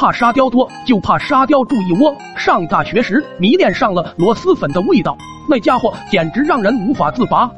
怕沙雕多，就怕沙雕住一窝。上大学时迷恋上了螺蛳粉的味道，那家伙简直让人无法自拔。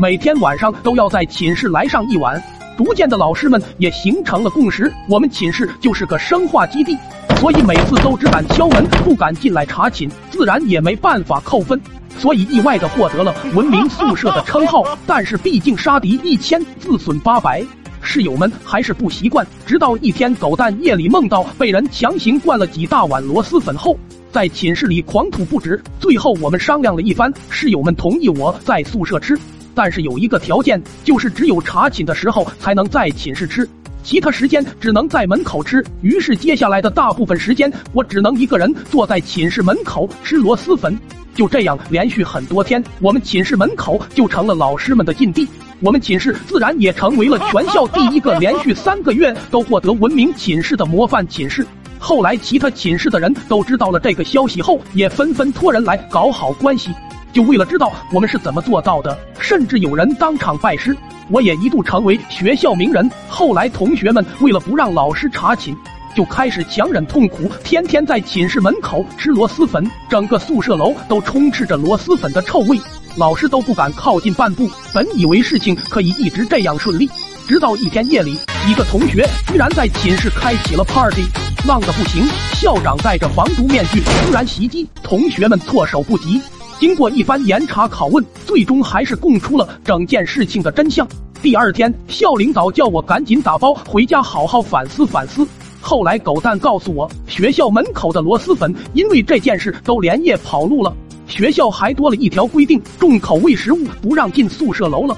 每天晚上都要在寝室来上一碗。逐渐的，老师们也形成了共识，我们寝室就是个生化基地，所以每次都只敢敲门，不敢进来查寝，自然也没办法扣分，所以意外的获得了文明宿舍的称号。但是毕竟杀敌一千，自损八百，室友们还是不习惯。直到一天，狗蛋夜里梦到被人强行灌了几大碗螺蛳粉后，在寝室里狂吐不止。最后我们商量了一番，室友们同意我在宿舍吃。但是有一个条件，就是只有查寝的时候才能在寝室吃，其他时间只能在门口吃。于是接下来的大部分时间，我只能一个人坐在寝室门口吃螺蛳粉。就这样连续很多天，我们寝室门口就成了老师们的禁地。我们寝室自然也成为了全校第一个连续三个月都获得文明寝室的模范寝室。后来其他寝室的人都知道了这个消息后，也纷纷托人来搞好关系。就为了知道我们是怎么做到的，甚至有人当场拜师。我也一度成为学校名人。后来同学们为了不让老师查寝，就开始强忍痛苦，天天在寝室门口吃螺蛳粉，整个宿舍楼都充斥着螺蛳粉的臭味，老师都不敢靠近半步。本以为事情可以一直这样顺利，直到一天夜里，几个同学居然在寝室开启了 party，浪的不行。校长戴着防毒面具突然袭击，同学们措手不及。经过一番严查拷问，最终还是供出了整件事情的真相。第二天，校领导叫我赶紧打包回家，好好反思反思。后来，狗蛋告诉我，学校门口的螺蛳粉因为这件事都连夜跑路了。学校还多了一条规定：重口味食物不让进宿舍楼了。